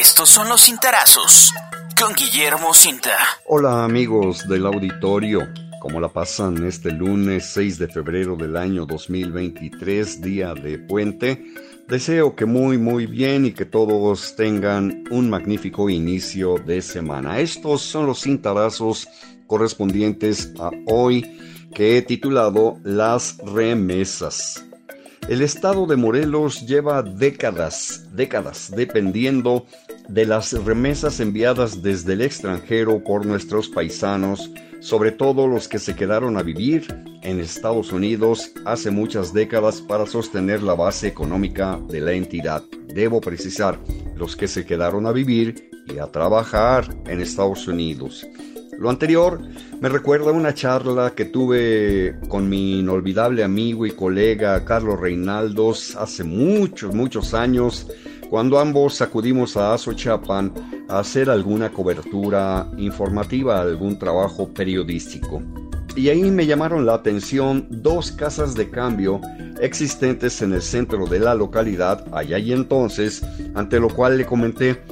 Estos son los cintarazos con Guillermo Cinta. Hola amigos del auditorio. ¿Cómo la pasan este lunes 6 de febrero del año 2023, día de puente? Deseo que muy muy bien y que todos tengan un magnífico inicio de semana. Estos son los cintarazos correspondientes a hoy que he titulado Las remesas. El estado de Morelos lleva décadas, décadas dependiendo de las remesas enviadas desde el extranjero por nuestros paisanos, sobre todo los que se quedaron a vivir en Estados Unidos hace muchas décadas para sostener la base económica de la entidad. Debo precisar, los que se quedaron a vivir y a trabajar en Estados Unidos. Lo anterior me recuerda una charla que tuve con mi inolvidable amigo y colega Carlos Reinaldos hace muchos, muchos años, cuando ambos acudimos a Azochapan a hacer alguna cobertura informativa, algún trabajo periodístico. Y ahí me llamaron la atención dos casas de cambio existentes en el centro de la localidad allá y entonces, ante lo cual le comenté,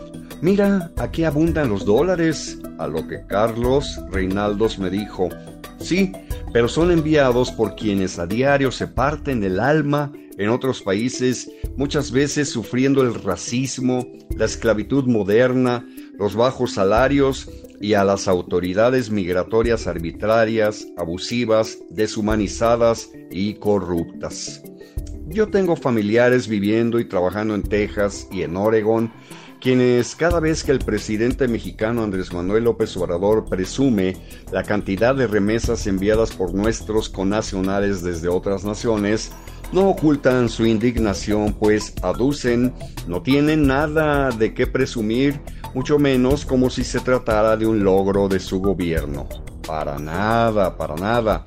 Mira, aquí abundan los dólares. A lo que Carlos Reinaldos me dijo, sí, pero son enviados por quienes a diario se parten el alma en otros países, muchas veces sufriendo el racismo, la esclavitud moderna, los bajos salarios y a las autoridades migratorias arbitrarias, abusivas, deshumanizadas y corruptas. Yo tengo familiares viviendo y trabajando en Texas y en Oregon quienes cada vez que el presidente mexicano Andrés Manuel López Obrador presume la cantidad de remesas enviadas por nuestros connacionales desde otras naciones, no ocultan su indignación, pues aducen no tienen nada de qué presumir, mucho menos como si se tratara de un logro de su gobierno. Para nada, para nada.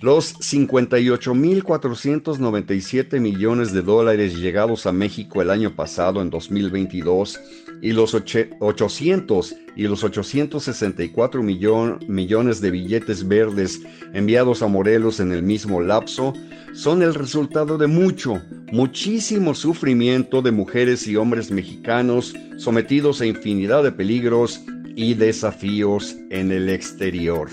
Los 58.497 millones de dólares llegados a México el año pasado, en 2022, y los 800 y los 864 millones de billetes verdes enviados a Morelos en el mismo lapso son el resultado de mucho, muchísimo sufrimiento de mujeres y hombres mexicanos sometidos a infinidad de peligros y desafíos en el exterior.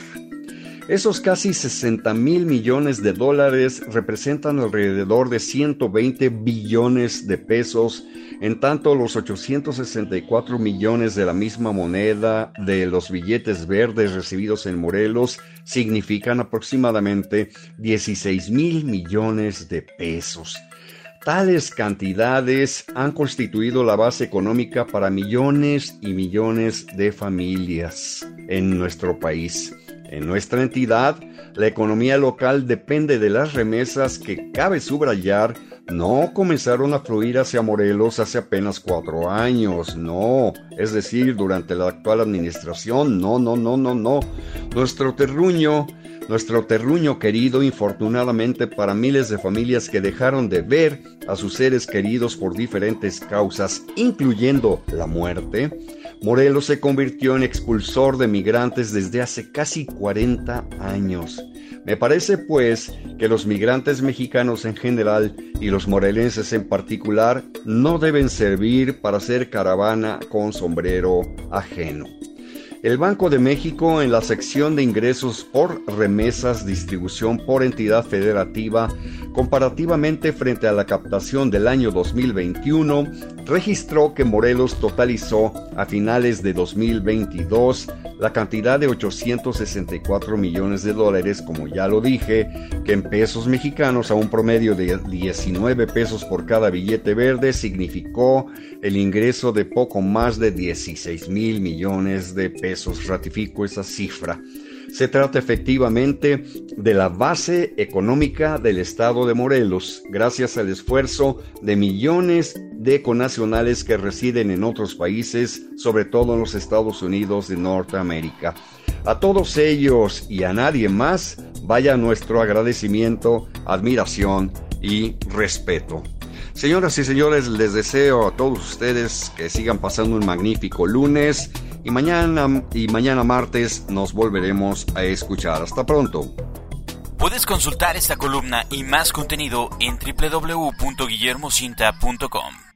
Esos casi 60 mil millones de dólares representan alrededor de 120 billones de pesos, en tanto los 864 millones de la misma moneda de los billetes verdes recibidos en Morelos significan aproximadamente 16 mil millones de pesos. Tales cantidades han constituido la base económica para millones y millones de familias en nuestro país. En nuestra entidad, la economía local depende de las remesas que, cabe subrayar, no comenzaron a fluir hacia Morelos hace apenas cuatro años, no, es decir, durante la actual administración, no, no, no, no, no. Nuestro terruño, nuestro terruño querido, infortunadamente para miles de familias que dejaron de ver a sus seres queridos por diferentes causas, incluyendo la muerte, Morelos se convirtió en expulsor de migrantes desde hace casi 40 años. Me parece pues que los migrantes mexicanos en general y los morelenses en particular no deben servir para hacer caravana con sombrero ajeno. El Banco de México en la sección de ingresos por remesas, distribución por entidad federativa, comparativamente frente a la captación del año 2021, registró que Morelos totalizó a finales de 2022 la cantidad de 864 millones de dólares, como ya lo dije, que en pesos mexicanos a un promedio de 19 pesos por cada billete verde significó el ingreso de poco más de 16 mil millones de pesos. Ratifico esa cifra. Se trata efectivamente de la base económica del estado de Morelos, gracias al esfuerzo de millones de conacionales que residen en otros países, sobre todo en los Estados Unidos de Norteamérica. A todos ellos y a nadie más vaya nuestro agradecimiento, admiración y respeto. Señoras y señores, les deseo a todos ustedes que sigan pasando un magnífico lunes y mañana y mañana martes nos volveremos a escuchar. Hasta pronto. Puedes consultar esta columna y más contenido en www.guillermocinta.com.